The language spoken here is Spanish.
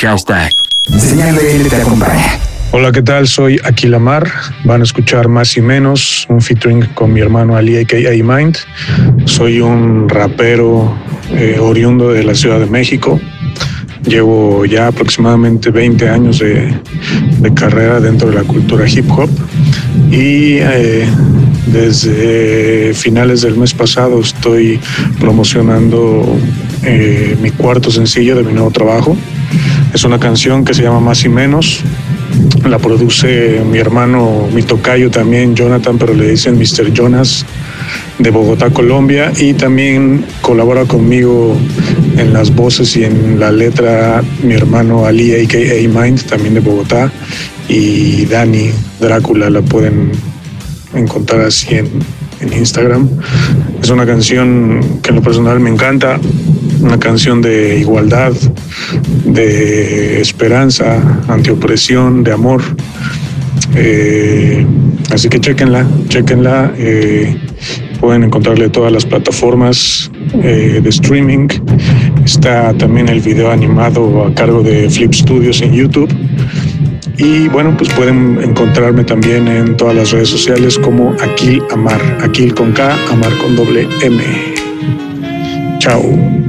Hashtag. Señal BL te acompaña. Hola, ¿qué tal? Soy Aquilamar. Van a escuchar más y menos, un featuring con mi hermano Ali aka Mind. Soy un rapero eh, oriundo de la Ciudad de México. Llevo ya aproximadamente 20 años de, carrera dentro de la cultura hip hop y eh, desde finales del mes pasado estoy promocionando eh, mi cuarto sencillo de mi nuevo trabajo. Es una canción que se llama Más y Menos. La produce mi hermano, mi tocayo también, Jonathan, pero le dicen Mr. Jonas de Bogotá, Colombia, y también colabora conmigo en las voces y en la letra mi hermano Ali, a.k.a. Mind, también de Bogotá, y Dani Drácula, la pueden encontrar así en, en Instagram. Es una canción que en lo personal me encanta, una canción de igualdad, de esperanza, antiopresión, de amor. Eh, así que chequenla, chequenla. Eh, pueden encontrarle todas las plataformas eh, de streaming. Está también el video animado a cargo de Flip Studios en YouTube. Y bueno, pues pueden encontrarme también en todas las redes sociales como Aquil Amar. Aquil con K, Amar con doble M. Chao.